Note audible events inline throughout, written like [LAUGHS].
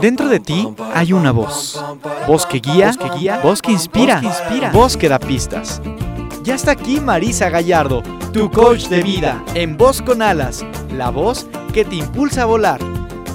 Dentro de ti hay una voz. Voz que guía, que guía, voz que inspira, inspira, voz que da pistas. Ya está aquí Marisa Gallardo, tu coach de vida, en Voz con Alas, la voz que te impulsa a volar.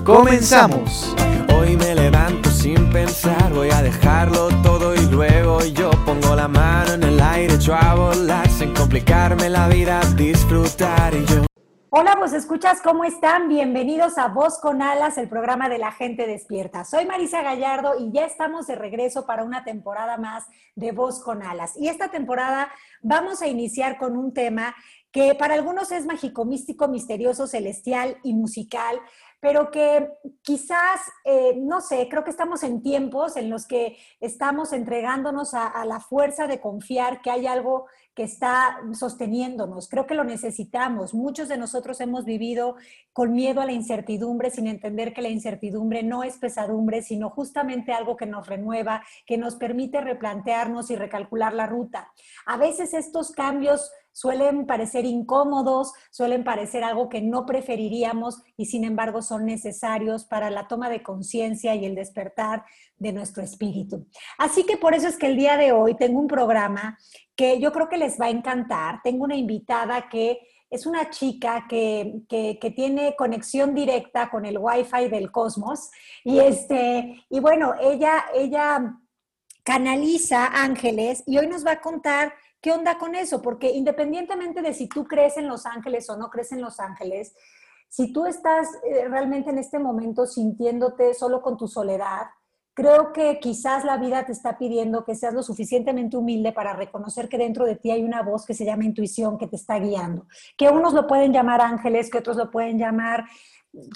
Comenzamos. Hoy me levanto sin pensar, voy a dejarlo todo y luego yo pongo la mano en el aire, echo a volar sin complicarme la vida, disfrutar y yo. Hola, pues escuchas, ¿cómo están? Bienvenidos a Voz con Alas, el programa de la gente despierta. Soy Marisa Gallardo y ya estamos de regreso para una temporada más de Voz con Alas. Y esta temporada vamos a iniciar con un tema que para algunos es mágico, místico, misterioso, celestial y musical, pero que quizás, eh, no sé, creo que estamos en tiempos en los que estamos entregándonos a, a, la fuerza de confiar que hay algo que está sosteniéndonos. Creo que lo necesitamos. Muchos de nosotros hemos vivido con miedo a la incertidumbre, sin entender que la incertidumbre no es pesadumbre, sino justamente algo que nos renueva, que nos permite replantearnos y recalcular la ruta. A veces estos cambios suelen parecer incómodos, suelen parecer algo que no preferiríamos y sin embargo son necesarios para la toma de conciencia y el despertar de nuestro espíritu. Así que por eso es que el día de hoy tengo un programa que yo creo que les va a encantar. Tengo una invitada que es una chica que, que, que, tiene conexión directa con el Wi-Fi del cosmos. Y, este, y bueno, ella, ella canaliza ángeles y hoy nos va a contar qué onda con eso, porque independientemente de si tú crees en los ángeles o no crees en los ángeles, si tú estás eh, realmente en este momento sintiéndote solo con tu soledad, creo que quizás la vida te está pidiendo que seas lo suficientemente humilde para reconocer que dentro de ti hay una voz que se llama intuición que te está guiando, que unos lo pueden llamar ángeles, que otros lo pueden llamar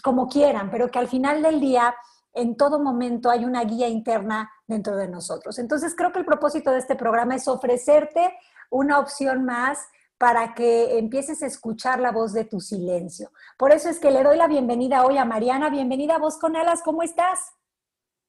como quieran, pero que al final del día, en todo momento hay una guía interna dentro de nosotros. Entonces, creo que el propósito de este programa es ofrecerte una opción más para que empieces a escuchar la voz de tu silencio. Por eso es que le doy la bienvenida hoy a Mariana. Bienvenida a Voz con Alas, ¿cómo estás?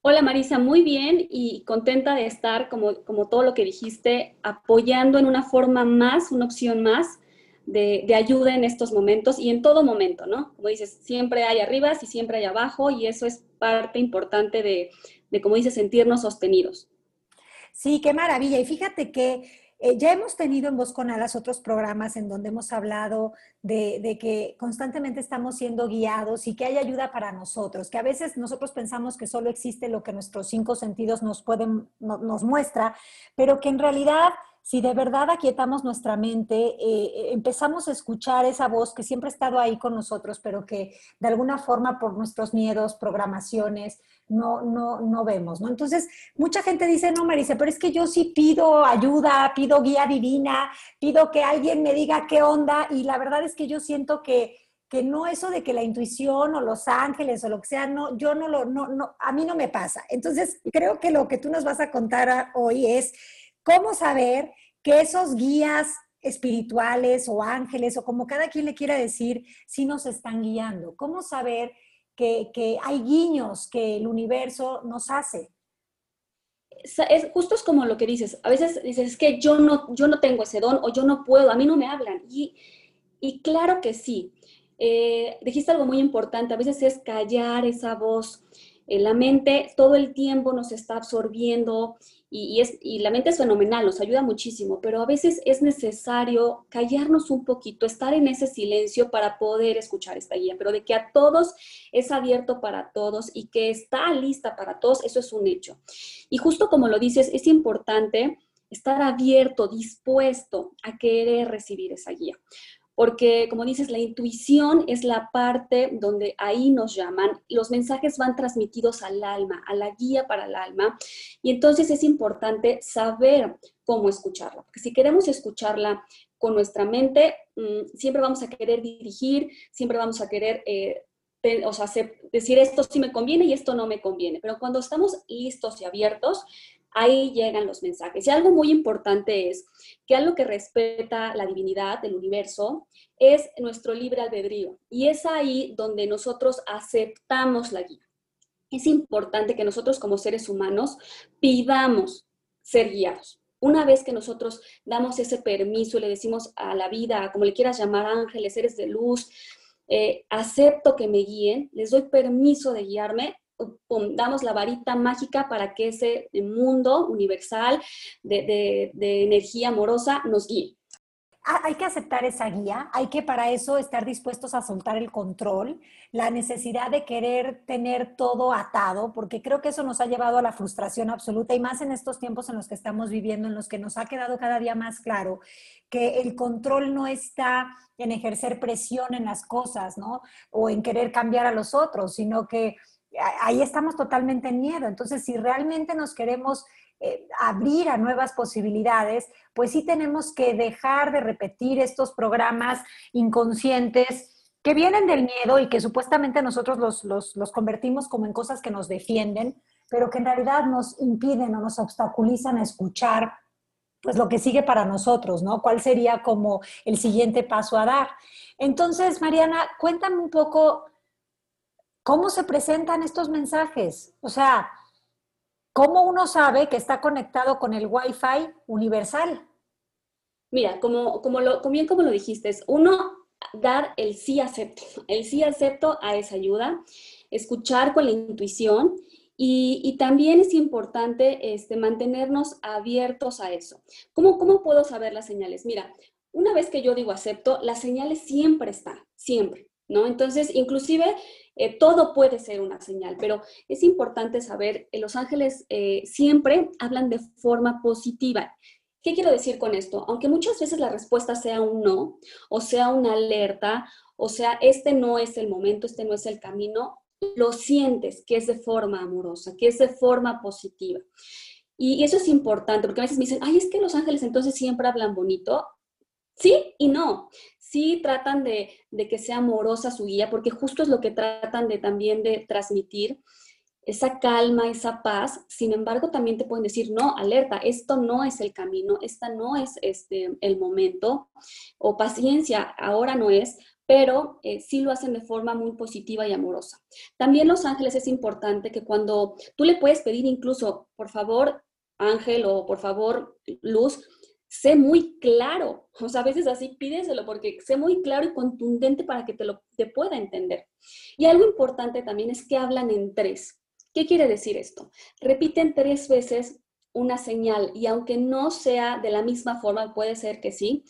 Hola Marisa, muy bien y contenta de estar, como, como todo lo que dijiste, apoyando en una forma más, una opción más de, de, ayuda en estos momentos y en todo momento, ¿no? Como dices, siempre hay arriba y siempre hay abajo y eso es parte importante de, de como dices, sentirnos sostenidos. Sí, qué maravilla. Y fíjate que eh, ya hemos tenido en Voz con Alas otros programas en donde hemos hablado de, que constantemente estamos siendo guiados y que hay ayuda para nosotros, que a veces nosotros pensamos que solo existe lo que nuestros cinco sentidos nos pueden, no, nos muestra, pero que en realidad si de verdad aquietamos nuestra mente, eh, empezamos a escuchar esa voz que siempre ha estado ahí con nosotros, pero que de alguna forma por nuestros miedos, programaciones, no, no, no vemos, ¿no? Entonces, mucha gente dice, no, Marisa, pero es que yo sí pido ayuda, pido guía divina, pido que alguien me diga qué onda, y la verdad es que yo siento que, que no eso de que la intuición o los ángeles o lo que sea, no, yo no lo, no, no, a mí no me pasa. Entonces, creo que lo que tú nos vas a contar hoy es cómo saber que esos guías espirituales o ángeles o como cada quien le quiera decir, sí nos están guiando. ¿Cómo saber que, que hay guiños que el universo nos hace? Es, justo es como lo que dices. A veces dices, es que yo no, yo no tengo ese don o yo no puedo, a mí no me hablan. Y, y claro que sí. Eh, dijiste algo muy importante, a veces es callar esa voz. Eh, la mente todo el tiempo nos está absorbiendo y, la mente es fenomenal, nos ayuda muchísimo, pero a veces es necesario callarnos un poquito, estar en ese silencio para poder escuchar esta guía, pero de que a todos es abierto para todos y que está lista para todos, eso es un hecho. Y justo como lo dices, es importante estar abierto, dispuesto a querer recibir esa guía porque como dices, la intuición es la parte donde ahí nos llaman, los mensajes van transmitidos al alma, a la guía para el alma, y entonces es importante saber cómo escucharla, porque si queremos escucharla con nuestra mente, mmm, siempre vamos a querer dirigir, siempre vamos a querer... Eh, o sea, decir esto sí me conviene y esto no me conviene, pero cuando estamos listos y abiertos, ahí llegan los mensajes. Y algo muy importante es que algo que respeta la divinidad, el universo, es nuestro libre albedrío. Y es ahí donde nosotros aceptamos la guía. Es importante que nosotros como seres humanos pidamos ser guiados. Una vez que nosotros damos ese permiso y le decimos a la vida, como le quieras llamar, ángeles, seres de luz, eh, acepto que me guíen, les doy permiso de guiarme, damos la varita mágica para que ese mundo universal de energía amorosa nos guíe. Ah, hay que aceptar esa guía, hay que para eso estar dispuestos a soltar el control, la necesidad de querer tener todo atado, porque creo que eso nos ha llevado a la frustración absoluta y más en estos tiempos en los que estamos viviendo, en los que nos ha quedado cada día más claro que el control no está en ejercer presión en las cosas, ¿no? O en querer cambiar a los otros, sino que ahí estamos totalmente en miedo. Entonces, si realmente nos queremos eh, abrir a nuevas posibilidades, pues sí tenemos que dejar de repetir estos programas inconscientes que vienen del miedo y que supuestamente nosotros los, los, convertimos como en cosas que nos defienden, pero que en realidad nos impiden o nos obstaculizan a escuchar pues lo que sigue para nosotros, ¿no? ¿Cuál sería como el siguiente paso a dar? Entonces, Mariana, cuéntame un poco cómo se presentan estos mensajes. O sea, ¿Cómo uno sabe que está conectado con el Wi-Fi universal? Mira, como, como lo, bien como lo dijiste, es uno, dar el sí acepto, el sí acepto a esa ayuda, escuchar con la intuición y, también es importante este, mantenernos abiertos a eso. ¿Cómo, ¿Cómo puedo saber las señales? Mira, una vez que yo digo acepto, las señales siempre están, siempre, ¿no? Entonces, inclusive eh, todo puede ser una señal, pero es importante saber, eh, los ángeles eh, siempre hablan de forma positiva. ¿Qué quiero decir con esto? Aunque muchas veces la respuesta sea un no, o sea una alerta, o sea, este no es el momento, este no es el camino, lo sientes que es de forma amorosa, que es de forma positiva. Y eso es importante, porque a veces me dicen, ay, es que los ángeles entonces siempre hablan bonito. Sí y no sí tratan de, que sea amorosa su guía, porque justo es lo que tratan de también de transmitir, esa calma, esa paz. Sin embargo, también te pueden decir, no, alerta, esto no es el camino, esta no es este, el momento, o paciencia, ahora no es, pero eh, sí lo hacen de forma muy positiva y amorosa. También los ángeles es importante que cuando tú le puedes pedir incluso, por favor, ángel o por favor, luz, sé muy claro. O sea, a veces así pídeselo porque sé muy claro y contundente para que te lo te pueda entender. Y algo importante también es que hablan en tres. ¿Qué quiere decir esto? Repiten tres veces una señal y aunque no sea de la misma forma, puede ser que sí,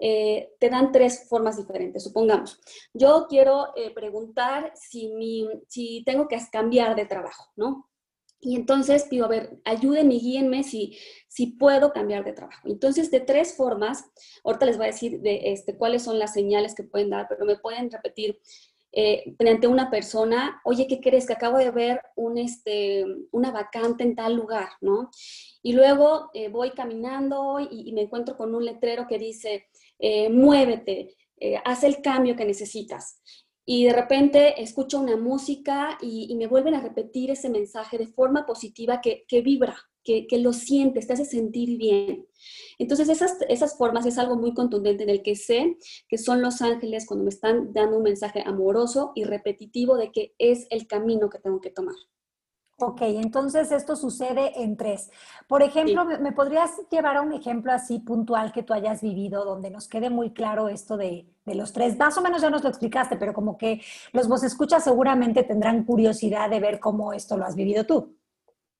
eh, te dan tres formas diferentes. Supongamos, yo quiero eh, preguntar si, mi, si tengo que cambiar de trabajo, ¿no? Y entonces pido, a ver, ayúdenme, guíenme si, si puedo cambiar de trabajo. Entonces, de tres formas, ahorita les voy a decir de este, cuáles son las señales que pueden dar, pero me pueden repetir eh, frente a una persona, oye, ¿qué crees? Que acabo de ver un, este, una vacante en tal lugar, ¿no? Y luego eh, voy caminando y, me encuentro con un letrero que dice, eh, muévete, haz el cambio que necesitas y de repente escucho una música y, me vuelven a repetir ese mensaje de forma positiva que, vibra, que, lo sientes, te hace sentir bien. Entonces esas, esas formas es algo muy contundente en el que sé que son los ángeles cuando me están dando un mensaje amoroso y repetitivo de que es el camino que tengo que tomar. Ok, entonces esto sucede en tres. Por ejemplo, ¿me podrías llevar a un ejemplo así puntual que tú hayas vivido donde nos quede muy claro esto de, los tres? Más o menos ya nos lo explicaste, pero como que los vos escuchas seguramente tendrán curiosidad de ver cómo esto lo has vivido tú.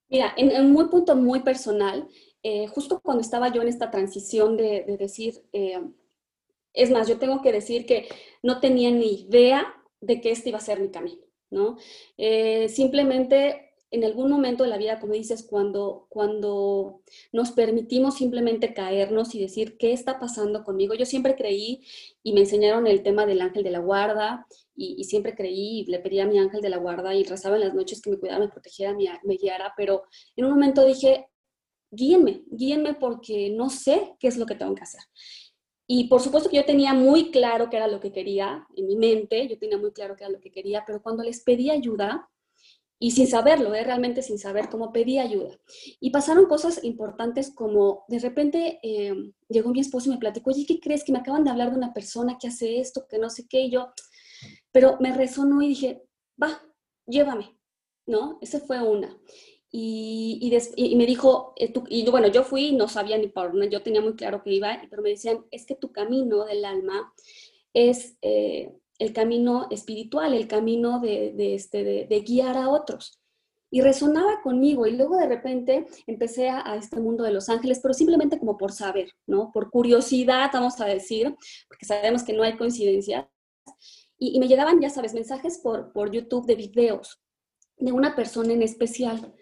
Mira, en, un muy punto muy personal, eh, justo cuando estaba yo en esta transición de, decir, eh, es más, yo tengo que decir que no tenía ni idea de que este iba a ser mi camino, ¿no? Eh, simplemente en algún momento de la vida, como dices, cuando, cuando nos permitimos simplemente caernos y decir, ¿qué está pasando conmigo? Yo siempre creí y me enseñaron el tema del ángel de la guarda y, siempre creí y le pedí a mi ángel de la guarda y rezaba en las noches que me cuidara, me protegiera, me, me guiara, pero en un momento dije, guíenme, guíenme porque no sé qué es lo que tengo que hacer. Y por supuesto que yo tenía muy claro qué era lo que quería en mi mente, yo tenía muy claro qué era lo que quería, pero cuando les pedí ayuda, y sin saberlo, ¿eh? realmente sin saber cómo pedí ayuda. Y pasaron cosas importantes como de repente eh, llegó mi esposo y me platicó, oye, ¿qué crees? Que me acaban de hablar de una persona que hace esto, que no sé qué, y yo, pero me resonó y dije, va, llévame, ¿no? Esa fue una. y, y, me dijo, eh, y bueno, yo fui, no sabía ni por dónde, yo tenía muy claro que iba, pero me decían, es que tu camino del alma es eh, el camino espiritual, el camino de, este, de, guiar a otros. Y resonaba conmigo y luego de repente empecé a, este mundo de los ángeles, pero simplemente como por saber, ¿no? Por curiosidad, vamos a decir, porque sabemos que no hay coincidencias. Y, y me llegaban, ya sabes, mensajes por, por YouTube de videos de una persona en especial.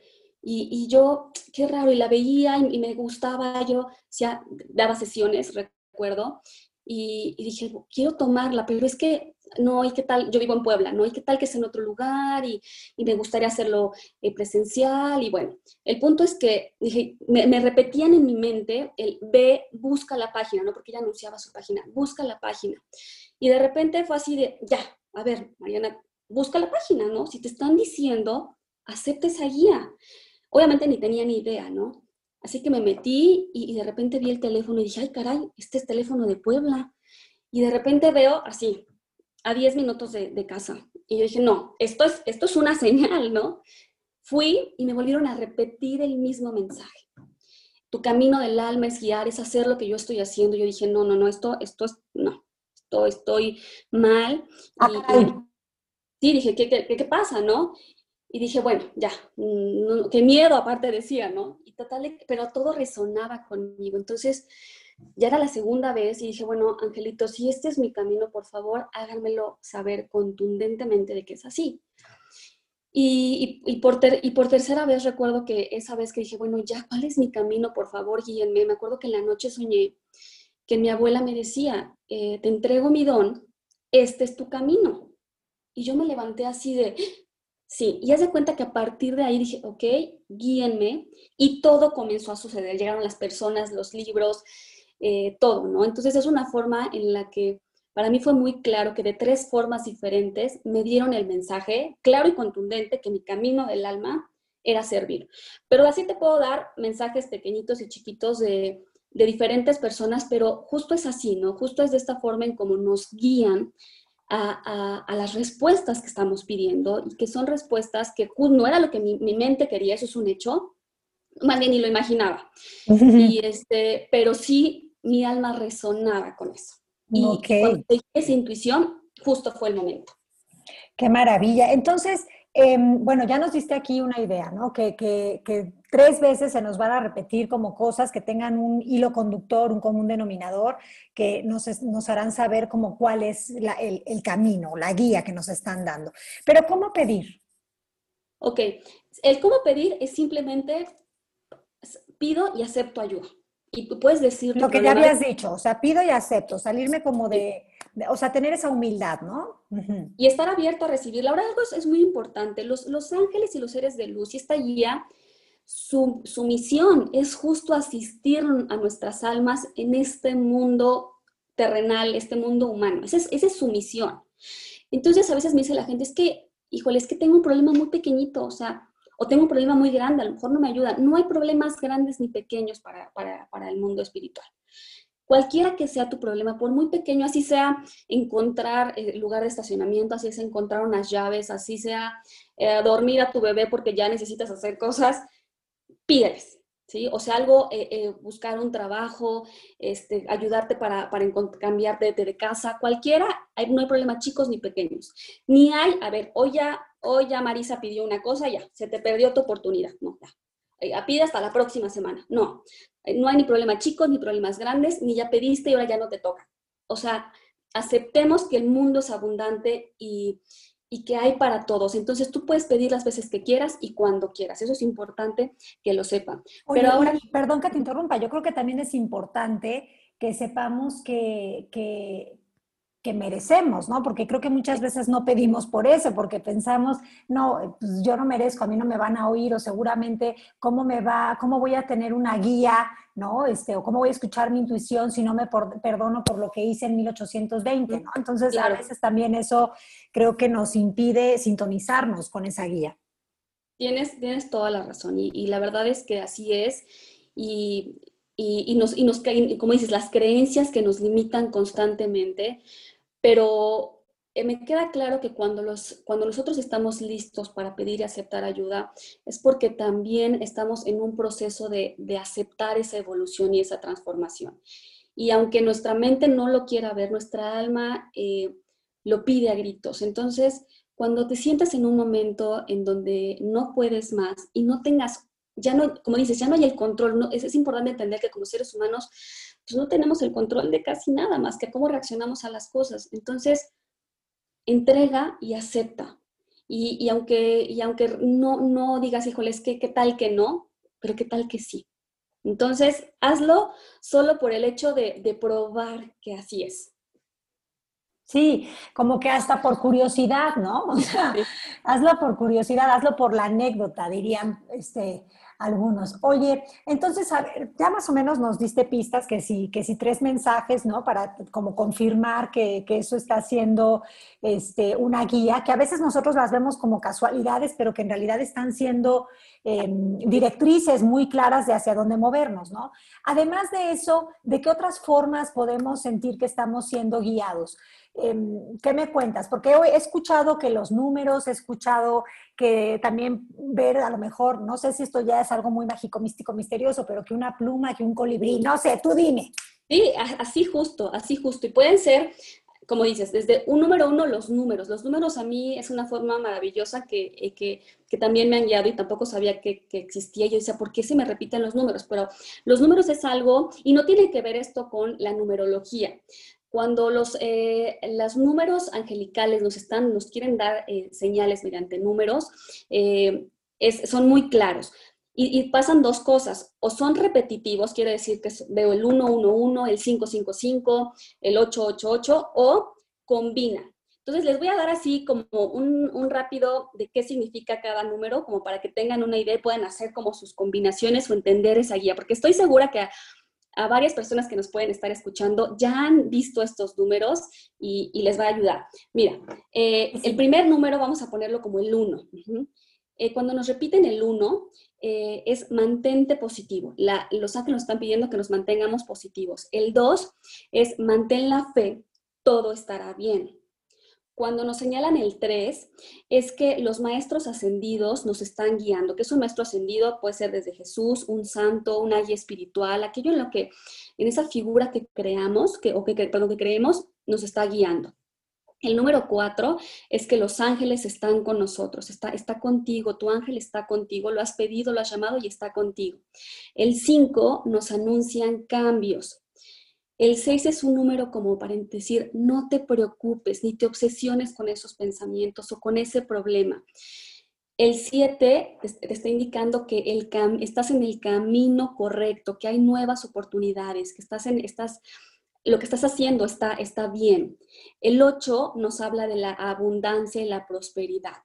Y, yo, qué raro, y la veía y, me gustaba, yo ya daba sesiones, recuerdo, y, dije, quiero tomarla, pero es que no, ¿y qué tal? Yo vivo en Puebla, ¿no? ¿Y qué tal que es en otro lugar? Y, me gustaría hacerlo eh, presencial. Y bueno, el punto es que dije, me, repetían en mi mente el ve, busca la página, ¿no? Porque ella anunciaba su página, busca la página. Y de repente fue así de, ya, a ver, Mariana, busca la página, ¿no? Si te están diciendo, acepta esa guía. Obviamente ni tenía ni idea, ¿no? Así que me metí y, de repente vi el teléfono y dije, ay, caray, este es teléfono de Puebla. Y de repente veo así, a 10 minutos de, casa. Y yo dije, no, esto es, esto es una [LAUGHS] señal, ¿no? Fui y me volvieron a repetir el mismo mensaje. Tu camino del alma es guiar, es hacer lo que yo estoy haciendo. Yo dije, no, no, no, esto, esto es, no, esto estoy mal. Ah, sí, dije, ¿qué, qué, qué pasa, no? Y dije, bueno, ya, mm, qué miedo aparte decía, ¿no? Y total, pero todo resonaba conmigo. Entonces, ya era la segunda vez y dije, bueno, Angelito, si este es mi camino, por favor, háganmelo saber contundentemente de que es así. Y, por y por tercera vez recuerdo que esa vez que dije, bueno, ya, ¿cuál es mi camino? Por favor, guíenme. Me acuerdo que en la noche soñé que mi abuela me decía, eh, te entrego mi don, este es tu camino. Y yo me levanté así de, Sí, y haz de cuenta que a partir de ahí dije, ok, guíenme, y todo comenzó a suceder. Llegaron las personas, los libros, eh, todo, ¿no? Entonces es una forma en la que para mí fue muy claro que de tres formas diferentes me dieron el mensaje claro y contundente que mi camino del alma era servir. Pero así te puedo dar mensajes pequeñitos y chiquitos de, de diferentes personas, pero justo es así, ¿no? Justo es de esta forma en cómo nos guían a, las respuestas que estamos pidiendo y que son respuestas que no era lo que mi, mente quería, eso es un hecho, más bien ni lo imaginaba. [LAUGHS] y este, pero sí mi alma resonaba con eso. Y cuando esa intuición, justo fue el momento. Qué maravilla. Entonces, Em, bueno, ya nos diste aquí una idea, ¿no? Que, tres veces se nos van a repetir como cosas que tengan un hilo conductor, un común denominador, que nos, nos harán saber como cuál es el, el, camino, la guía que nos están dando. Pero ¿cómo pedir? Ok, el cómo pedir es simplemente pido y acepto ayuda. Y tú puedes decir... Lo que ya habías dicho, o sea, pido y acepto, salirme como de o sea, tener esa humildad, ¿no? Y estar abierto a recibir. La verdad, algo es, muy importante. Los, los, ángeles y los seres de luz y esta guía, su, su misión es justo asistir a nuestras almas en este mundo terrenal, este mundo humano. Esa es, esa es su misión. Entonces, a veces me dice la gente, es que, híjole, es que tengo un problema muy pequeñito, o sea, o tengo un problema muy grande, a lo mejor no me ayuda. No hay problemas grandes ni pequeños para, para, para el mundo espiritual cualquiera que sea tu problema, por muy pequeño, así sea encontrar eh, lugar de estacionamiento, así sea encontrar unas llaves, así sea eh, dormir a tu bebé porque ya necesitas hacer cosas, pídeles, O sea, algo, eh, buscar un trabajo, este, ayudarte para, para cambiarte de, casa, cualquiera, no hay problema chicos ni pequeños. Ni hay, a ver, hoy ya, hoy ya Marisa pidió una cosa, ya, se te perdió tu oportunidad, no, ya. pide hasta la próxima semana. No, eh, no hay ni problemas chicos ni problemas grandes, ni ya pediste y ahora ya no te toca. O sea, aceptemos que el mundo es abundante y, que hay para todos. Entonces tú puedes pedir las veces que quieras y cuando quieras. Eso es importante que lo sepan. Pero ahora... Perdón que te interrumpa, yo creo que también es importante que sepamos que, que, que merecemos, ¿no? Porque creo que muchas veces no pedimos por eso, porque pensamos, no, pues yo no merezco, a mí no me van a oír o seguramente cómo me va, cómo voy a tener una guía, ¿no? Este, o cómo voy a escuchar mi intuición si no me perdono por lo que hice en 1820, ¿no? Entonces, a veces también eso creo que nos impide sintonizarnos con esa guía. Tienes, tienes toda la razón y, y la verdad es que así es y, y, y nos, y nos, como dices, las creencias que nos limitan constantemente pero me queda claro que cuando, los, cuando nosotros estamos listos para pedir y aceptar ayuda, es porque también estamos en un proceso de, aceptar esa evolución y esa transformación. Y aunque nuestra mente no lo quiera ver, nuestra alma eh, lo pide a gritos. Entonces, cuando te sientas en un momento en donde no puedes más y no tengas, ya no, como dices, ya no hay el control, no, es, es importante entender que como seres humanos, pues no tenemos el control de casi nada más que cómo reaccionamos a las cosas. Entonces, entrega y acepta. Y, aunque, y aunque no, no digas, híjole, que qué tal que no, pero qué tal que sí. Entonces, hazlo solo por el hecho de, de probar que así es. Sí, como que hasta por curiosidad, ¿no? [LAUGHS] O sea, hazlo por curiosidad, hazlo por la anécdota, dirían este, algunos. Oye, entonces, a ver, ya más o menos nos diste pistas que si, que si tres mensajes, ¿no? Para como confirmar que, eso está siendo este, una guía, que a veces nosotros las vemos como casualidades, pero que en realidad están siendo em, directrices muy claras de hacia dónde movernos, ¿no? Además de eso, ¿de qué otras formas podemos sentir que estamos siendo guiados? Em, ¿Qué me cuentas? Porque he escuchado que los números, he escuchado que también ver a lo mejor, no sé si esto ya es algo muy mágico, místico, misterioso, pero que una pluma, que un colibrí, no sé, tú dime. Sí, así justo, así justo. Y pueden ser, como dices, desde un número uno, los números. Los números a mí es una forma maravillosa que, eh, que, que también me han guiado y tampoco sabía que, que, existía. Yo decía, ¿por qué se me repiten los números? Pero los números es algo, y no tiene que ver esto con la numerología. Cuando los, eh, números angelicales nos, están, nos quieren dar eh, señales mediante números, eh, es, son muy claros. Y, pasan dos cosas, o son repetitivos, quiere decir que veo el 111, el 555, el 888, o combina. Entonces les voy a dar así como un, un, rápido de qué significa cada número, como para que tengan una idea y puedan hacer como sus combinaciones o entender esa guía, porque estoy segura que a varias personas que nos pueden estar escuchando ya han visto estos números y, les va a ayudar. Mira, eh, el primer número vamos a ponerlo como el 1. Eh, cuando nos repiten el 1, eh, es mantente positivo. los ángeles nos están pidiendo que nos mantengamos positivos. El 2 es mantén la fe, todo estará bien. Cuando nos señalan el 3, es que los maestros ascendidos nos están guiando. que es un maestro ascendido? Puede ser desde Jesús, un santo, una guía espiritual, aquello en lo que, en esa figura que creamos, que, o que, perdón, que creemos, nos está guiando. El número 4 es que los ángeles están con nosotros, está, está contigo, tu ángel está contigo, lo has pedido, lo has llamado y está contigo. El 5 nos anuncian cambios. El 6 es un número como para decir, no te preocupes ni te obsesiones con esos pensamientos o con ese problema. El 7 te está indicando que estás en el camino correcto, que hay nuevas oportunidades, que estás en, estás, lo que estás haciendo está, está bien. El 8 nos habla de la abundancia y la prosperidad.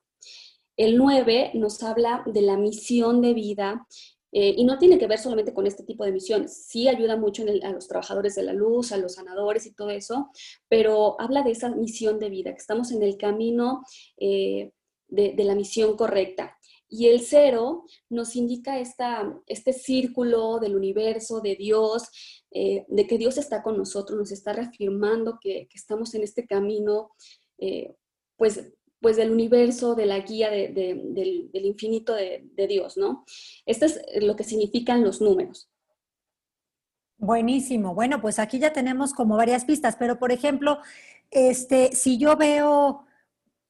El 9 nos habla de la misión de vida eh, y no tiene que ver solamente con este tipo de misiones, sí ayuda mucho a los trabajadores de la luz, a los sanadores y todo eso, pero habla de esa misión de vida, que estamos en el camino eh, de, la misión correcta. Y el cero nos indica esta, este círculo del universo, de Dios, eh, de que Dios está con nosotros, nos está reafirmando que, que estamos en este camino, pues pues del universo, de la guía del, infinito de, Dios, ¿no? Esto es lo que significan los números. Buenísimo. Bueno, pues aquí ya tenemos como varias pistas, pero por ejemplo, este, si yo veo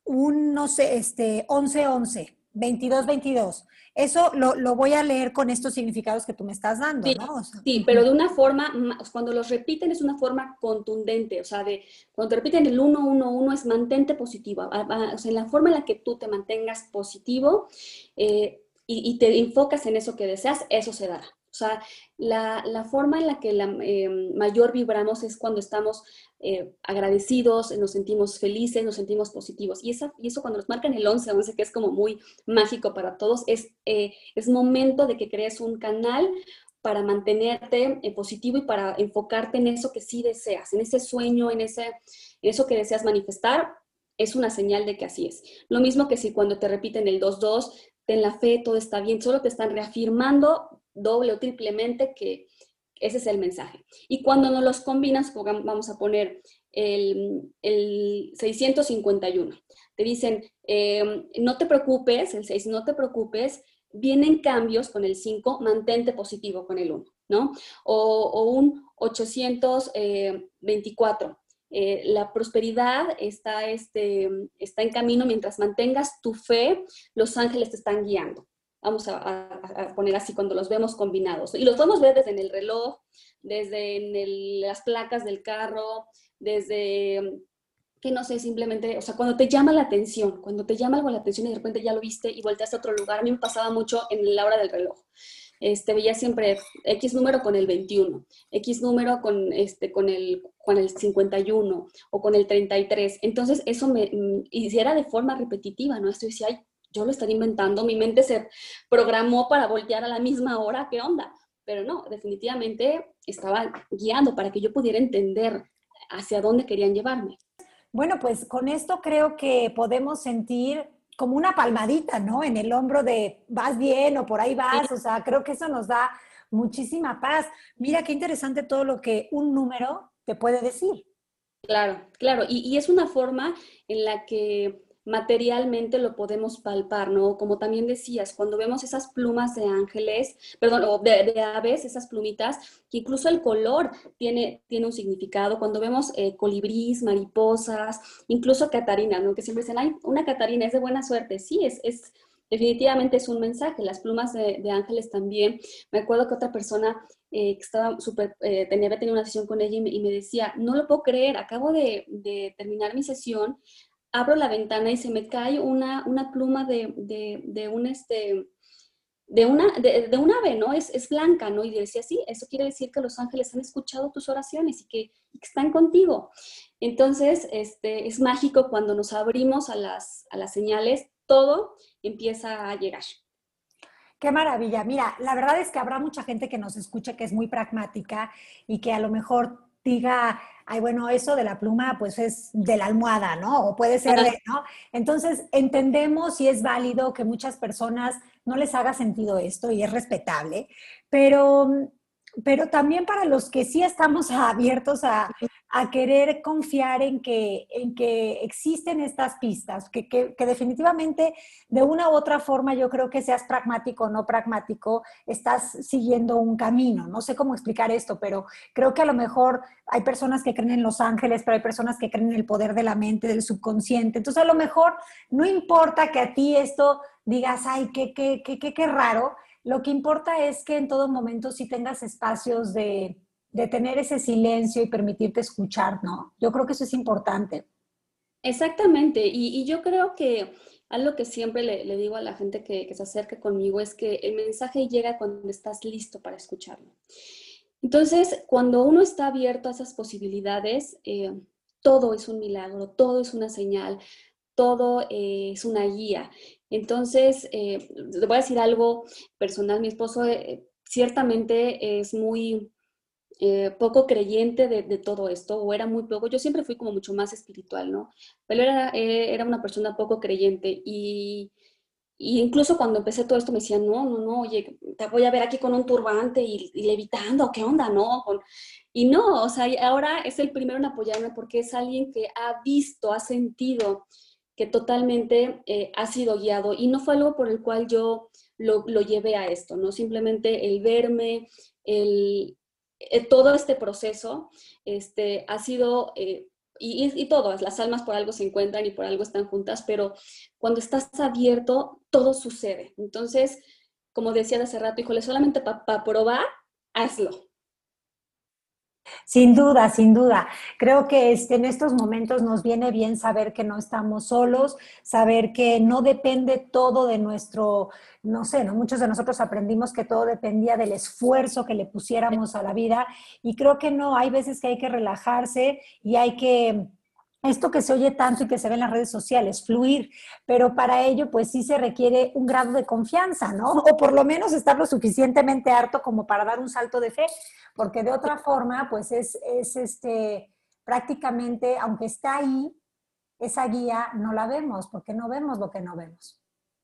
un, no sé, este, 11-11, 22-22, eso lo, voy a leer con estos significados que tú me estás dando, ¿no? sí, pero de una forma, cuando los repiten es una forma contundente, o sea, de, cuando te repiten el 1, 1, 1 es mantente positivo, o sea, en la forma en la que tú te mantengas positivo eh, y, y, te enfocas en eso que deseas, eso se dará. O sea, la, forma en la que la, em, mayor vibramos es cuando estamos eh, agradecidos, nos sentimos felices, nos sentimos positivos. Y, esa, y eso cuando nos marcan el 11, 11, que es como muy mágico para todos, es, eh, es momento de que crees un canal para mantenerte eh, positivo y para enfocarte en eso que sí deseas, en ese sueño, en, ese, en eso que deseas manifestar, es una señal de que así es. Lo mismo que si cuando te repiten el 2-2, ten la fe, todo está bien, solo te están reafirmando doble o triplemente que ese es el mensaje. Y cuando no los combinas, vamos a poner el, el 651. Te dicen, eh, no te preocupes, el 6, no te preocupes, vienen cambios con el 5, mantente positivo con el 1, ¿no? O, un 824. Eh, la prosperidad está, este, está en camino mientras mantengas tu fe, los ángeles te están guiando. Vamos a, poner así cuando los vemos combinados. Y los podemos ver desde en el reloj, desde en las placas del carro, desde que no sé, simplemente, o sea, cuando te llama la atención, cuando te llama algo la atención y de repente ya lo viste y volteaste a otro lugar, a mí me pasaba mucho en la hora del reloj. Este, veía siempre X número con el 21, X número con, este, con, el, con el 51 o con el 33. Entonces, eso me, mm, y era de forma repetitiva, ¿no? Esto decía, ay, yo lo inventando, mi mente se programó para voltear a la misma hora, ¿qué onda? Pero no, definitivamente estaba guiando para que yo pudiera entender hacia dónde querían llevarme. Bueno, pues con esto creo que podemos sentir como una palmadita, ¿no? En el hombro de vas bien o por ahí vas, o sea, creo que eso nos da muchísima paz. Mira qué interesante todo lo que un número te puede decir. Claro, claro, y, y es una forma en la que materialmente lo podemos palpar, ¿no? Como también decías, cuando vemos esas plumas de ángeles, perdón, de, aves, esas plumitas, que incluso el color tiene, tiene un significado, cuando vemos eh, colibrís, mariposas, incluso Catarina, ¿no? Que siempre dicen, ay, una Catarina es de buena suerte, sí, es, es definitivamente es un mensaje, las plumas de, ángeles también, me acuerdo que otra persona eh, que estaba súper, eh, tenía, había tenido una sesión con ella y me, decía, no lo puedo creer, acabo de terminar mi sesión abro la ventana y se me cae una, una pluma de, de, un este de una, de, ave, ¿no? Es, es, blanca, ¿no? Y decía, sí, eso quiere decir que los ángeles han escuchado tus oraciones y que, están contigo. Entonces, este, es mágico cuando nos abrimos a las, a las señales, todo empieza a llegar. Qué maravilla. Mira, la verdad es que habrá mucha gente que nos escuche que es muy pragmática y que a lo mejor diga, ay, bueno, eso de la pluma pues es de la almohada, ¿no? O puede ser de, ¿no? Entonces, entendemos y es válido que muchas personas no les haga sentido esto y es respetable, pero pero también para los que sí estamos [LAUGHS] abiertos a, querer confiar en que, en que existen estas pistas, que, definitivamente de una u otra forma yo creo que seas pragmático o no pragmático, estás siguiendo un camino. No sé cómo explicar esto, pero creo que a lo mejor hay personas que creen en los ángeles, pero hay personas que creen en el poder de la mente, del subconsciente. Entonces a lo mejor no importa que a ti esto digas, ay, qué, qué, qué, qué, qué raro lo que importa es que en todo momento sí tengas espacios de, tener ese silencio y permitirte escuchar, ¿no? Yo creo que eso es importante. Exactamente, y, yo creo que algo que siempre le, digo a la gente que, se acerca conmigo es que el mensaje llega cuando estás listo para escucharlo. Entonces, cuando uno está abierto a esas posibilidades, eh, todo es un milagro, todo es una señal, todo eh, es una guía. Entonces, eh, le voy a decir algo personal. Mi esposo eh, ciertamente es muy eh, poco creyente de, todo esto, o era muy poco. Yo siempre fui como mucho más espiritual, ¿no? Pero era, era una persona poco creyente y, incluso cuando empecé todo esto me decía, no, no, no, oye, te voy a ver aquí con un turbante y, levitando, ¿qué onda, no? y no, o sea, ahora es el primero en apoyarme porque es alguien que ha visto, ha sentido que totalmente eh, ha sido guiado y no fue algo por el cual yo lo, llevé a esto, ¿no? Simplemente el verme, el, eh, todo este proceso este, ha sido, eh, y, y, todas, las almas por algo se encuentran y por algo están juntas, pero cuando estás abierto, todo sucede. Entonces, como decía hace rato, híjole, solamente para probar, hazlo. Sin duda, sin duda. Creo que este, en estos momentos nos viene bien saber que no estamos solos, saber que no depende todo de nuestro, no sé, ¿no? muchos de nosotros aprendimos que todo dependía del esfuerzo que le pusiéramos a la vida y creo que no, hay veces que hay que relajarse y hay que esto que se oye tanto y que se ve en las redes sociales, fluir, pero para ello pues sí se requiere un grado de confianza, ¿no? O por lo menos estar lo suficientemente harto como para dar un salto de fe, porque de otra forma pues es, es este, prácticamente, aunque está ahí, esa guía no la vemos, porque no vemos lo que no vemos.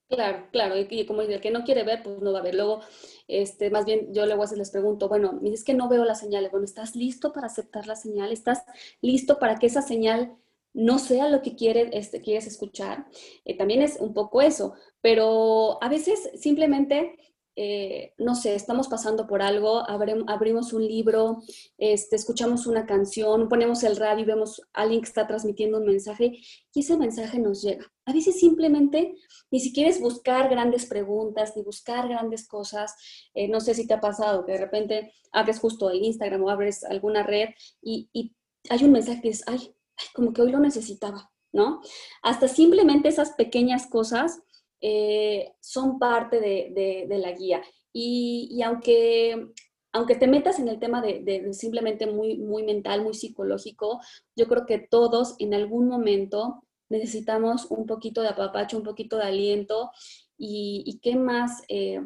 Claro, claro, y como el que no quiere ver, pues no va a ver. Luego, este, más bien yo luego les pregunto, bueno, es que no veo las señales. Bueno, ¿estás listo para aceptar la señal? ¿Estás listo para que esa señal no sea lo que quiere, este, quieres escuchar? Eh, también es un poco eso, pero a veces simplemente eh, no sé, estamos pasando por algo, abrimos un libro, este, escuchamos una canción, ponemos el radio y vemos a alguien que está transmitiendo un mensaje y ese mensaje nos llega. A veces simplemente ni siquiera es buscar grandes preguntas ni buscar grandes cosas. Eh, no sé si te ha pasado que de repente abres justo el Instagram o abres alguna red y, hay un mensaje que ay, como que hoy lo necesitaba, ¿no? Hasta simplemente esas pequeñas cosas eh, son parte de, la guía. Y, aunque, aunque te metas en el tema de, simplemente muy, muy mental, muy psicológico, yo creo que todos en algún momento necesitamos un poquito de apapacho, un poquito de aliento y, qué más, eh,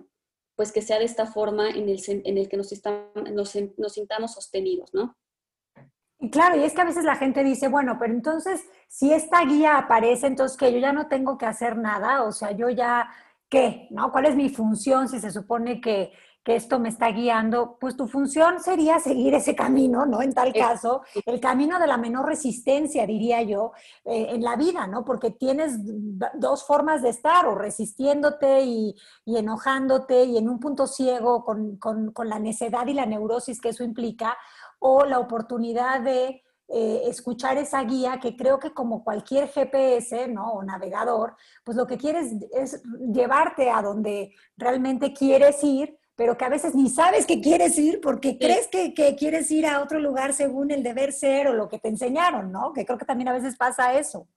pues que sea de esta forma en el, en el que nos, nos, nos sintamos sostenidos, ¿no? Y claro, y es que a veces la gente dice, bueno, pero entonces, si esta guía aparece, entonces que yo ya no tengo que hacer nada, o sea, yo ya, ¿qué? ¿No? ¿Cuál es mi función si se supone que, esto me está guiando? Pues tu función sería seguir ese camino, ¿no? En tal caso, el camino de la menor resistencia, diría yo, eh, en la vida, ¿no? Porque tienes dos formas de estar, o resistiéndote y, enojándote y en un punto ciego con, con la necedad y la neurosis que eso implica, o la oportunidad de eh, escuchar esa guía que creo que como cualquier GPS ¿no? o navegador, pues lo que quieres es llevarte a donde realmente quieres ir, pero que a veces ni sabes que quieres ir porque crees que, quieres ir a otro lugar según el deber ser o lo que te enseñaron, ¿no? Que creo que también a veces pasa eso.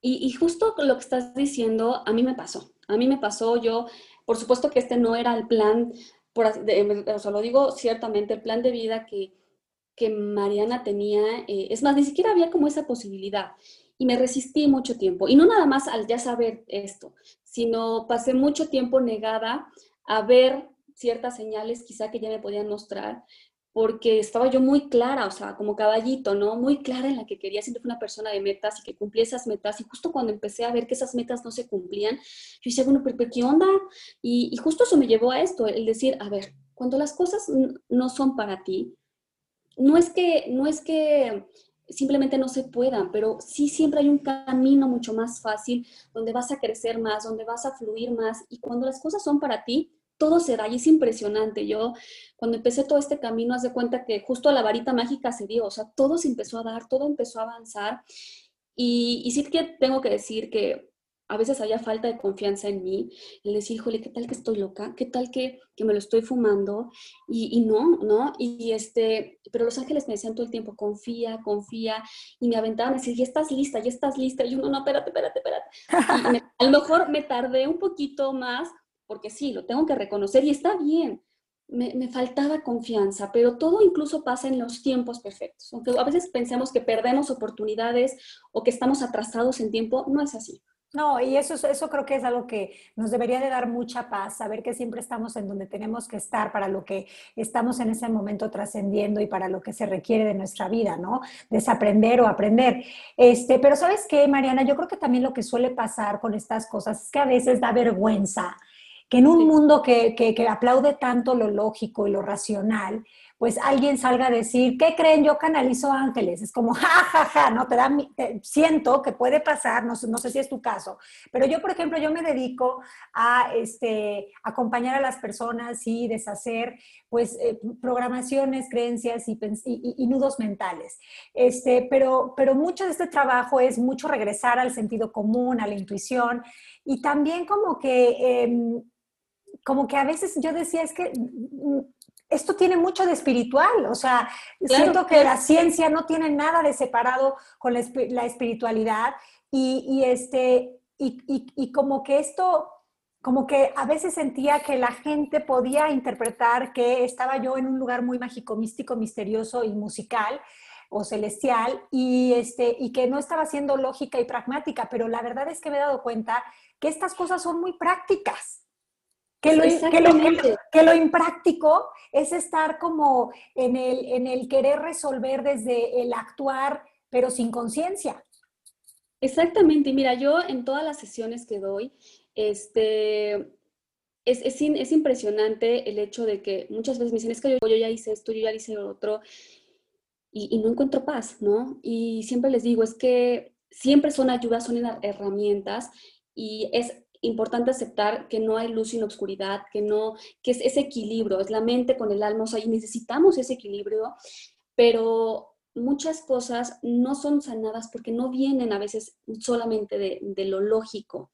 Y, y justo lo que estás diciendo, a mí me pasó. A mí me pasó, yo, por supuesto que este no era el plan, por, o sea, lo digo ciertamente, el plan de vida que, que Mariana tenía, eh, es más, ni siquiera había como esa posibilidad. Y me resistí mucho tiempo. Y no nada más al ya saber esto, sino pasé mucho tiempo negada a ver ciertas señales quizá que ya me podían mostrar, porque estaba yo muy clara, o sea, como caballito, ¿no? Muy clara en la que quería, siempre fue una persona de metas y que cumplía esas metas. Y justo cuando empecé a ver que esas metas no se cumplían, yo decía, bueno, pero, ¿qué onda? Y, y justo eso me llevó a esto, el decir, a ver, cuando las cosas no son para ti, no es que, no es que simplemente no se puedan, pero sí siempre hay un camino mucho más fácil donde vas a crecer más, donde vas a fluir más y cuando las cosas son para ti, todo se da y es impresionante. Yo cuando empecé todo este camino, haz de cuenta que justo la varita mágica se dio, o sea, todo se empezó a dar, todo empezó a avanzar y, y sí que tengo que decir que a veces había falta de confianza en mí, el decir, híjole, ¿qué tal que estoy loca? ¿Qué tal que, que me lo estoy fumando? Y, no, ¿no? Y este, pero los ángeles me decían todo el tiempo, confía, confía, y me aventaban a decir, ya estás lista, ya estás lista, y uno, no, espérate, espérate, espérate. a lo mejor me tardé un poquito más, porque sí, lo tengo que reconocer y está bien. Me, me, faltaba confianza, pero todo incluso pasa en los tiempos perfectos. Aunque a veces pensemos que perdemos oportunidades o que estamos atrasados en tiempo, no es así. No, y eso, eso creo que es algo que nos debería de dar mucha paz, saber que siempre estamos en donde tenemos que estar para lo que estamos en ese momento trascendiendo y para lo que se requiere de nuestra vida, ¿no? Desaprender o aprender. Este, pero sabes qué, Mariana, yo creo que también lo que suele pasar con estas cosas es que a veces da vergüenza que en un mundo que, que, que aplaude tanto lo lógico y lo racional, pues alguien salga a decir, ¿qué creen? Yo canalizo ángeles. Es como, ja, ja, ja, no te da, siento que puede pasar, no, no, sé si es tu caso, pero yo, por ejemplo, yo me dedico a este, acompañar a las personas y deshacer, pues, eh, programaciones, creencias y, y, nudos mentales. Este, pero, pero mucho de este trabajo es mucho regresar al sentido común, a la intuición y también como que... Em, como que a veces yo decía, es que esto tiene mucho de espiritual, o sea, siento que la ciencia no tiene nada de separado con la, espiritualidad y, este, y, como que esto, como que a veces sentía que la gente podía interpretar que estaba yo en un lugar muy mágico, místico, misterioso y musical o celestial y, este, y que no estaba siendo lógica y pragmática, pero la verdad es que me he dado cuenta que estas cosas son muy prácticas. Que lo, que, lo, impráctico es estar como en el, en el querer resolver desde el actuar, pero sin conciencia. Exactamente, mira, yo en todas las sesiones que doy, este, es, es, impresionante el hecho de que muchas veces me dicen, es que yo, ya hice esto, yo ya hice otro, y, y, no encuentro paz, ¿no? Y siempre les digo, es que siempre son ayudas, son herramientas, y es importante aceptar que no hay luz sin obscuridad, que no, que es ese equilibrio, es la mente con el alma, o sea, y necesitamos ese equilibrio, pero muchas cosas no son sanadas porque no vienen a veces solamente de, lo lógico,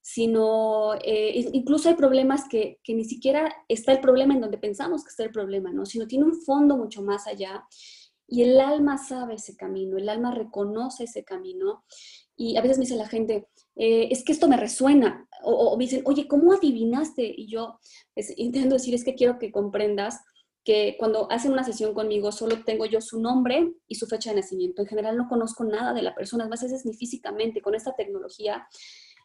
sino eh, incluso hay problemas que, que, ni siquiera está el problema en donde pensamos que está el problema, ¿no? Sino tiene un fondo mucho más allá y el alma sabe ese camino, el alma reconoce ese camino y a veces me dice la gente, eh, es que esto me resuena, o, me dicen, oye, ¿cómo adivinaste? Y yo pues, intento decir, es que quiero que comprendas que cuando hacen una sesión conmigo solo tengo yo su nombre y su fecha de nacimiento. En general no conozco nada de la persona, más veces ni físicamente. Con esta tecnología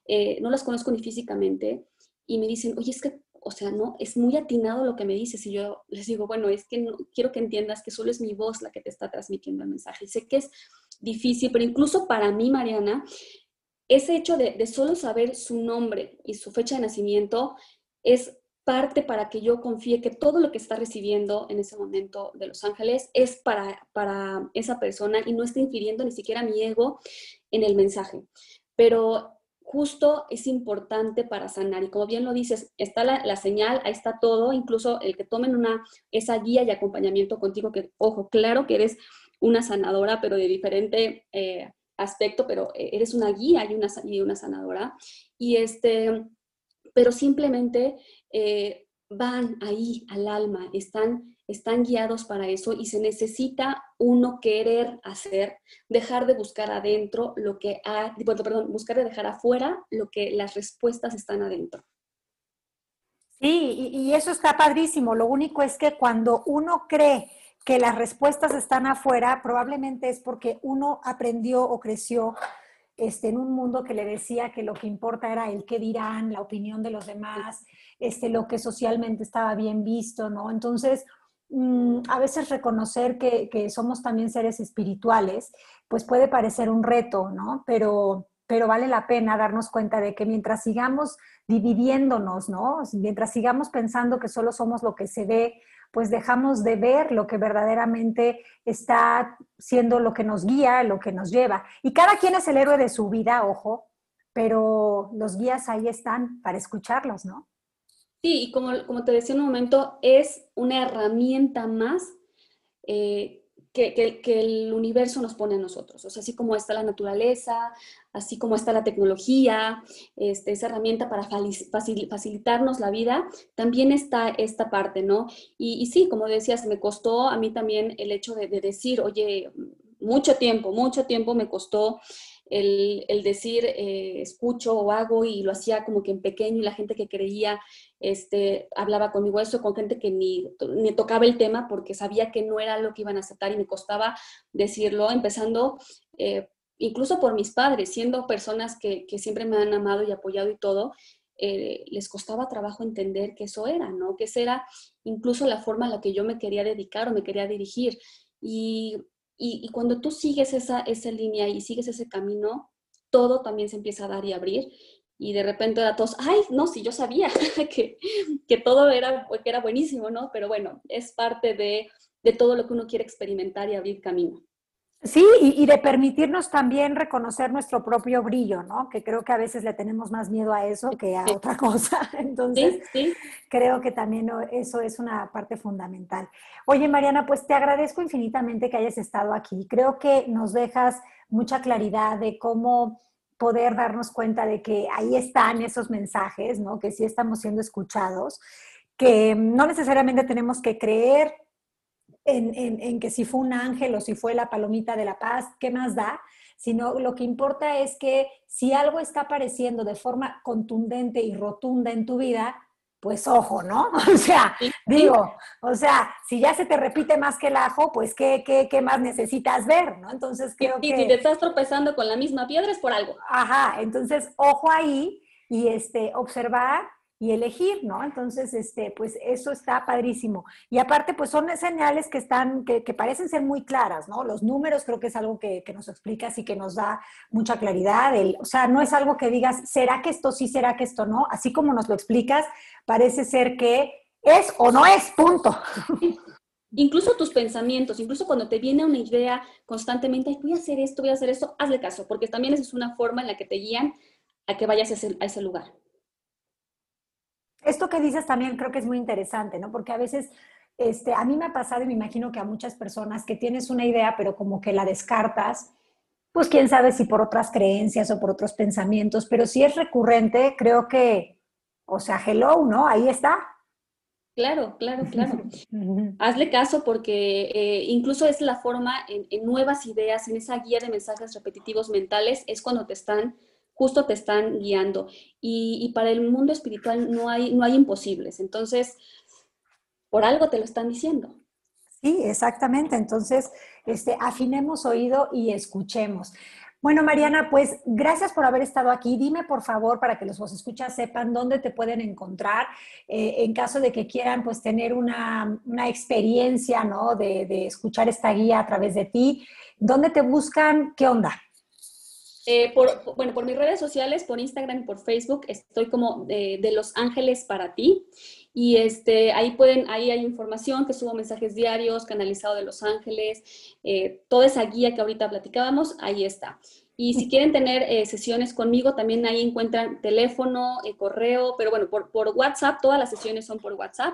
eh, no las conozco ni físicamente y me dicen, oye, es que, o sea, no, es muy atinado lo que me dices. Y yo les digo, bueno, es que no, quiero que entiendas que solo es mi voz la que te está transmitiendo el mensaje. Y sé que es difícil, pero incluso para mí, Mariana, ese hecho de, solo saber su nombre y su fecha de nacimiento es parte para que yo confíe que todo lo que está recibiendo en ese momento de Los Ángeles es para, para esa persona y no está infiriendo ni siquiera mi ego en el mensaje. Pero justo es importante para sanar. Y como bien lo dices, está la, señal, ahí está todo, incluso el que tomen una, esa guía y acompañamiento contigo, que, ojo, claro que eres una sanadora, pero de diferente eh, aspecto, pero eres una guía y una, y una sanadora. Y este, pero simplemente eh, van ahí al alma, están, están guiados para eso y se necesita uno querer hacer, dejar de buscar adentro lo que ha, perdón, buscar de dejar afuera lo que las respuestas están adentro. Sí, y, eso está padrísimo. Lo único es que cuando uno cree que las respuestas están afuera, probablemente es porque uno aprendió o creció este, en un mundo que le decía que lo que importa era el qué dirán, la opinión de los demás, este, lo que socialmente estaba bien visto, ¿no? Entonces, mm, a veces reconocer que, somos también seres espirituales, pues puede parecer un reto, ¿no? Pero, pero vale la pena darnos cuenta de que mientras sigamos dividiéndonos, ¿no? Mientras sigamos pensando que solo somos lo que se ve, pues dejamos de ver lo que verdaderamente está siendo lo que nos guía, lo que nos lleva. Y cada quien es el héroe de su vida, ojo, pero los guías ahí están para escucharlos, ¿no? Sí, y como, como te decía en un momento, es una herramienta más eh, que, el universo nos pone a nosotros. O sea, así como está la naturaleza, así como está la tecnología, este, esa herramienta para facilitarnos la vida, también está esta parte, ¿no? Y, sí, como decías, me costó a mí también el hecho de, de decir, oye, mucho tiempo, mucho tiempo me costó el, decir eh, escucho o hago y lo hacía como que en pequeño y la gente que creía este, hablaba conmigo eso, con gente que ni, ni tocaba el tema porque sabía que no era lo que iban a aceptar y me costaba decirlo, empezando eh, incluso por mis padres, siendo personas que, siempre me han amado y apoyado y todo, eh, les costaba trabajo entender que eso era, ¿no? Que esa era incluso la forma en la que yo me quería dedicar o me quería dirigir. Y y, cuando tú sigues esa, esa línea y sigues ese camino, todo también se empieza a dar y abrir. Y de repente a todos, ay, no, si yo sabía [LAUGHS] que, que todo era, que era buenísimo, ¿no? Pero bueno, es parte de, de todo lo que uno quiere experimentar y abrir camino. Sí, y, de permitirnos también reconocer nuestro propio brillo, ¿no? Que creo que a veces le tenemos más miedo a eso que a otra [LAUGHS] cosa. Entonces, creo que también eso es una parte fundamental. Oye, Mariana, pues te agradezco infinitamente que hayas estado aquí. Creo que nos dejas mucha claridad de cómo poder darnos cuenta de que ahí están esos mensajes, ¿no? Que sí estamos siendo escuchados, que no necesariamente tenemos que creer en, que si fue un ángel o si fue la palomita de la paz, ¿qué más da? Sino lo que importa es que si algo está apareciendo de forma contundente y rotunda en tu vida, pues ojo, ¿no? [LAUGHS] O sea, digo, o sea, si ya se te repite más que el ajo, pues ¿qué, qué, qué más necesitas ver, ¿no? Entonces creo que... si te estás tropezando con la misma piedra es por algo. Ajá, entonces ojo ahí y este, observar y elegir, ¿no? Entonces, este, pues eso está padrísimo. Y aparte, pues son señales que están, que, parecen ser muy claras, ¿no? Los números creo que es algo que, nos explicas y que nos da mucha claridad. o sea, no es algo que digas, ¿será que esto sí, será que esto no? Así como nos lo explicas, parece ser que es o no es, punto. [LAUGHS] Incluso tus pensamientos, incluso cuando te viene una idea constantemente, voy a hacer esto, voy a hacer esto, hazle caso, porque también esa es una forma en la que te guían a que vayas a ese lugar. Esto que dices también creo que es muy interesante, ¿no? Porque a veces este, a mí me ha pasado y me imagino que a muchas personas que tienes una idea, pero como que la descartas, pues quién sabe si por otras creencias o por otros pensamientos, pero si es recurrente, creo que, o sea, hello, ¿no? Ahí está. Claro, claro, claro. [LAUGHS] Hazle caso porque eh, incluso es la forma en, en, nuevas ideas, en esa guía de mensajes repetitivos mentales, es cuando te están justo te están guiando. Y, para el mundo espiritual no hay, no hay imposibles. Entonces, por algo te lo están diciendo. Sí, exactamente. Entonces, este, afinemos oído y escuchemos. Bueno, Mariana, pues gracias por haber estado aquí. Dime, por favor, para que los vos escuchas sepan dónde te pueden encontrar eh, en caso de que quieran pues tener una, experiencia, ¿no? De, de, escuchar esta guía a través de ti. ¿Dónde te buscan? ¿Qué onda? Eh, por, bueno, por mis redes sociales, por Instagram y por Facebook, estoy como de, Los Ángeles para ti. Y este, ahí pueden, ahí hay información que subo mensajes diarios, canalizado de Los Ángeles, eh, toda esa guía que ahorita platicábamos, ahí está. Y si quieren tener eh, sesiones conmigo, también ahí encuentran teléfono, eh, correo, pero bueno, por, por, WhatsApp, todas las sesiones son por WhatsApp.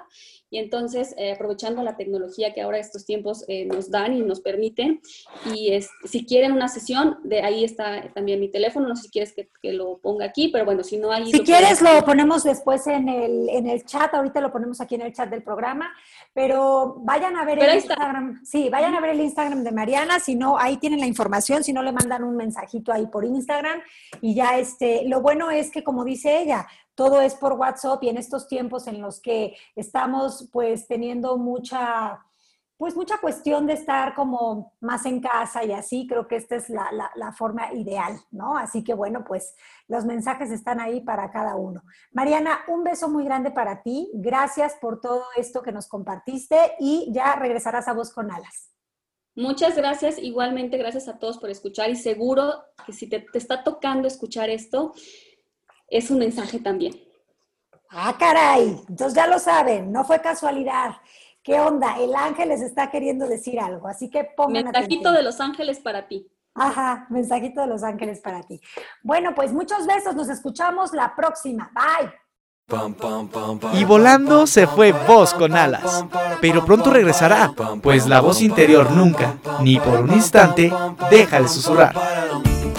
Y entonces, eh, aprovechando la tecnología que ahora estos tiempos nos dan y nos permiten, y es, si quieren una sesión, de ahí está también mi teléfono, no sé si quieres que, que lo ponga aquí, pero bueno, si no hay... Si quieres, lo ponemos después en el, en el chat, ahorita lo ponemos aquí en el chat del programa, pero vayan a ver el Instagram. Sí, vayan a ver el Instagram de Mariana, si no, ahí tienen la información, si no le mandan un mensaje ahí por Instagram y ya este, lo bueno es que como dice ella, todo es por WhatsApp y en estos tiempos en los que estamos pues teniendo mucha pues mucha cuestión de estar como más en casa y así, creo que esta es la, la, forma ideal, ¿no? Así que bueno, pues los mensajes están ahí para cada uno. Mariana, un beso muy grande para ti, gracias por todo esto que nos compartiste y ya regresarás a vos con alas. Muchas gracias, igualmente gracias a todos por escuchar y seguro que si te, está tocando escuchar esto, es un mensaje también. Ah, caray, entonces ya lo saben, no fue casualidad. ¿Qué onda? El ángel les está queriendo decir algo, así que pongan Mensajito de los ángeles para ti. Ajá, mensajito de los ángeles para ti. Bueno, pues muchos besos, nos escuchamos la próxima. Bye. Y volando se fue voz con alas, pero pronto regresará, pues la voz interior nunca, ni por un instante, deja de susurrar.